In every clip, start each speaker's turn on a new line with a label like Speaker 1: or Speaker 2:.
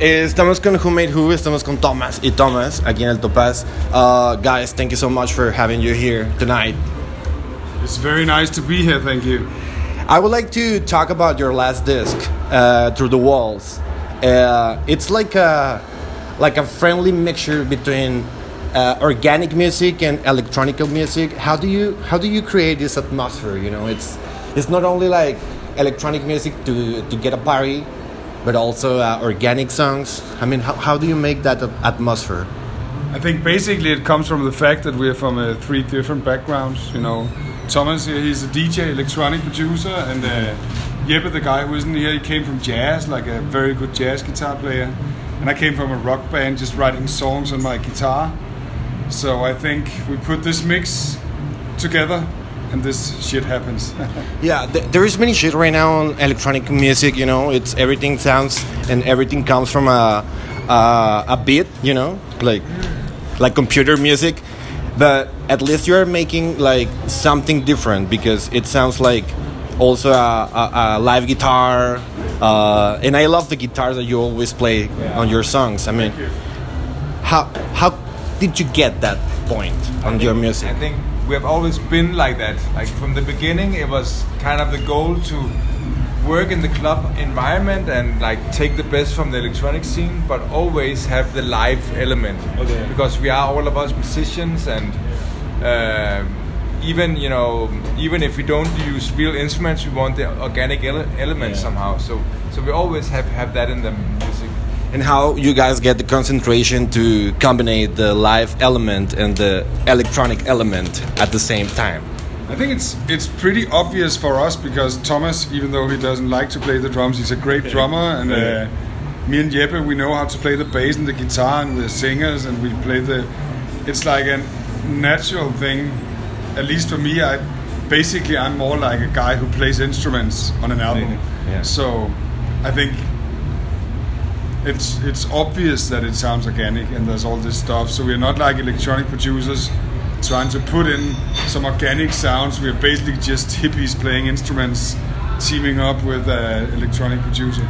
Speaker 1: estamos con Who Made Who, estamos con Thomas y Thomas aquí en el Topaz. Uh, guys, thank you so much for having you here tonight.
Speaker 2: It's very nice to be here, thank you.
Speaker 1: I would like to talk about your last disc, uh, Through the Walls. Uh, it's like a like a friendly mixture between uh, organic music and electronic music. How do you how do you create this atmosphere? You know, it's it's not only like electronic music to to get a party, but also uh, organic songs. I mean, how, how do you make that atmosphere?
Speaker 2: I think basically it comes from the fact that we're from uh, three different backgrounds. You know, Thomas here, he's a DJ, electronic producer, and uh, Jeppe, the guy who isn't here, he came from jazz, like a very good jazz guitar player. And I came from a rock band, just writing songs on my guitar. So I think we put this mix together and this shit happens.
Speaker 1: yeah, th there is many shit right now on electronic music. You know, it's everything sounds and everything comes from a a, a beat. You know, like like computer music. But at least you are making like something different because it sounds like also a, a, a live guitar. Uh, and I love the guitars that you always play yeah. on your songs. I mean, how how did you get that point on
Speaker 3: think,
Speaker 1: your music?
Speaker 3: I think we have always been like that. Like from the beginning, it was kind of the goal to work in the club environment and like take the best from the electronic scene, but always have the live element. Okay. Because we are all of us musicians and. Uh, even you know even if we don't use real instruments we want the organic ele- element yeah. somehow so so we always have have that in the
Speaker 1: and how you guys get the concentration to combine the live element and the electronic element at the same time.
Speaker 2: I think it's it's pretty obvious for us because Thomas, even though he doesn't like to play the drums, he's a great drummer, and uh, me and Jeppe, we know how to play the bass and the guitar, and we're singers, and we play the. It's like a natural thing, at least for me. I basically I'm more like a guy who plays instruments on an album. Yeah. So I think it's it's obvious that it sounds organic and there's all this stuff. So we're not like electronic producers trying to put in some organic sounds. We're basically just hippies playing instruments, teaming up with an electronic producer.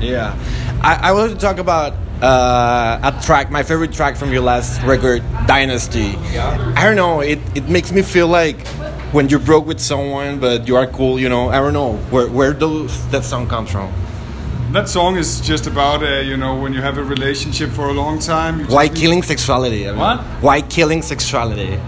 Speaker 1: Yeah, I, I wanted to talk about uh, a track, my favorite track from your last record, Dynasty. Yeah. I don't know, it, it makes me feel like when you broke with someone, but you are cool, you know. I don't know where where does that song comes from
Speaker 2: that song is just about uh, you know when you have a relationship for a long time.
Speaker 1: Why killing sexuality?
Speaker 2: I mean, what?
Speaker 1: Why killing sexuality?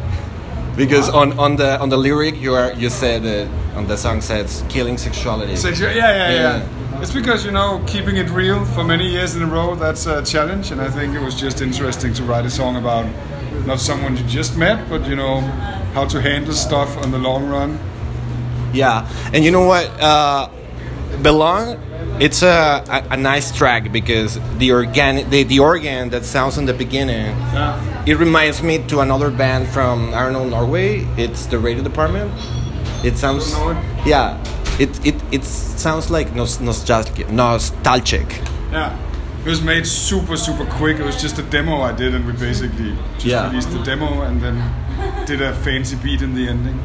Speaker 1: Because what? on, on the on the lyric you are you said uh, on the song says killing sexuality.
Speaker 2: Sexu- yeah, yeah, yeah, yeah. It's because you know keeping it real for many years in a row that's a challenge, and I think it was just interesting to write a song about not someone you just met, but you know how to handle stuff on the long run.
Speaker 1: Yeah, and you know what? Uh, Belong it's a, a, a, nice track because the organ the, the organ that sounds in the beginning yeah. it reminds me to another band from I don't know Norway. It's the radio department. It sounds yeah. It, it it sounds like nostalgic nostalgic.
Speaker 2: Yeah. It was made super super quick. It was just a demo I did and we basically just yeah. released the demo and then did a fancy beat in the ending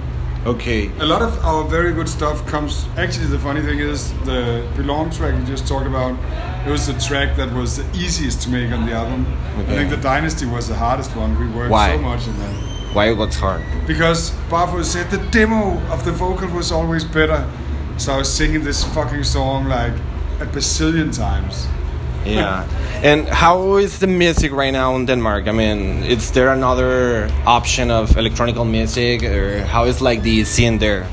Speaker 1: Okay.
Speaker 2: A lot of our very good stuff comes. Actually, the funny thing is the Belong track you just talked about. It was the track that was the easiest to make on the album. Okay. I think the Dynasty was the hardest one. We worked
Speaker 1: Why?
Speaker 2: so much in that.
Speaker 1: Why was hard?
Speaker 2: Because Barfod said the demo of the vocal was always better. So I was singing this fucking song like a bazillion times.
Speaker 1: Yeah. and how is the music right now in Denmark? I mean, is there another option of electronic music, or how is like the scene there?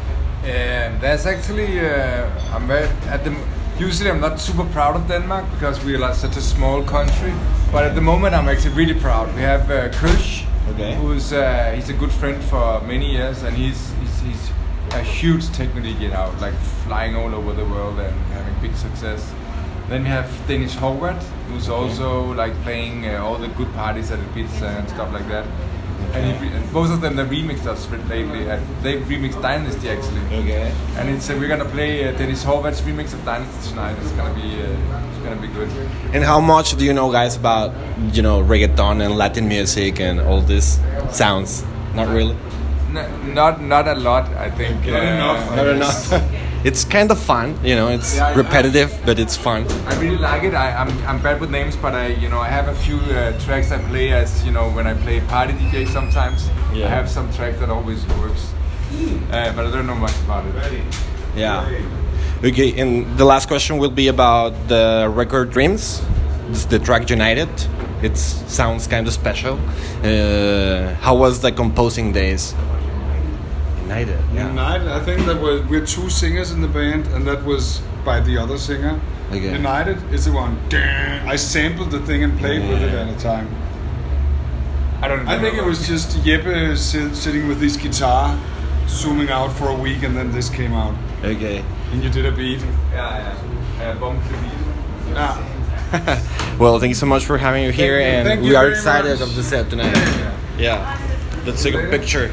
Speaker 3: Um, there's actually uh, I'm very at the usually I'm not super proud of Denmark because we're like such a small country. But at the moment, I'm actually really proud. We have uh, Kölsch, okay. who's uh, he's a good friend for many years, and he's he's, he's a huge technical get out, like flying all over the world and having big success. Then we have Dennis Howard, who's also like playing uh, all the good parties at Ibiza and stuff like that. And, he, and, both of them they remixed us lately. Uh, they remixed Dynasty actually.
Speaker 1: Okay.
Speaker 3: And it's uh, we're gonna play uh, Dennis Howard's remix of Dynasty tonight. It's gonna be uh, it's gonna be good.
Speaker 1: And how much do you know, guys, about you know reggaeton and Latin music and all these sounds? Not really.
Speaker 3: No, not not a lot. I think.
Speaker 2: Not enough.
Speaker 1: Not enough. it's kind of fun. You know, it's
Speaker 3: Yeah, I-
Speaker 1: repetitive, but it's fun.
Speaker 3: I really like it. I, I'm, I'm bad with names, but I you know I have a few uh, tracks I play as you know when I play party DJ sometimes.
Speaker 1: Yeah.
Speaker 3: I have some track that always works, uh, but I don't know much about it.
Speaker 1: Yeah. Okay, and the last question will be about the record Dreams. It's the track United. It sounds kind of special. Uh, how was the composing days? United. Yeah.
Speaker 2: United. I think that we're, we're two singers in the band, and that was by the other singer.
Speaker 1: Okay.
Speaker 2: United is the one. I sampled the thing and played with it at a time.
Speaker 3: I don't.
Speaker 2: I think it was just Jeppe sitting with his guitar, zooming out for a week, and then this came out,
Speaker 1: Okay.
Speaker 2: and you did a beat.
Speaker 3: Yeah, yeah. Uh, bump the beat.
Speaker 2: Yeah.
Speaker 1: Well, thank you so much for having you here,
Speaker 2: you.
Speaker 1: and
Speaker 2: Thank
Speaker 1: we
Speaker 2: you
Speaker 1: are excited
Speaker 2: much.
Speaker 1: of the set tonight. Yeah. Let's take a picture.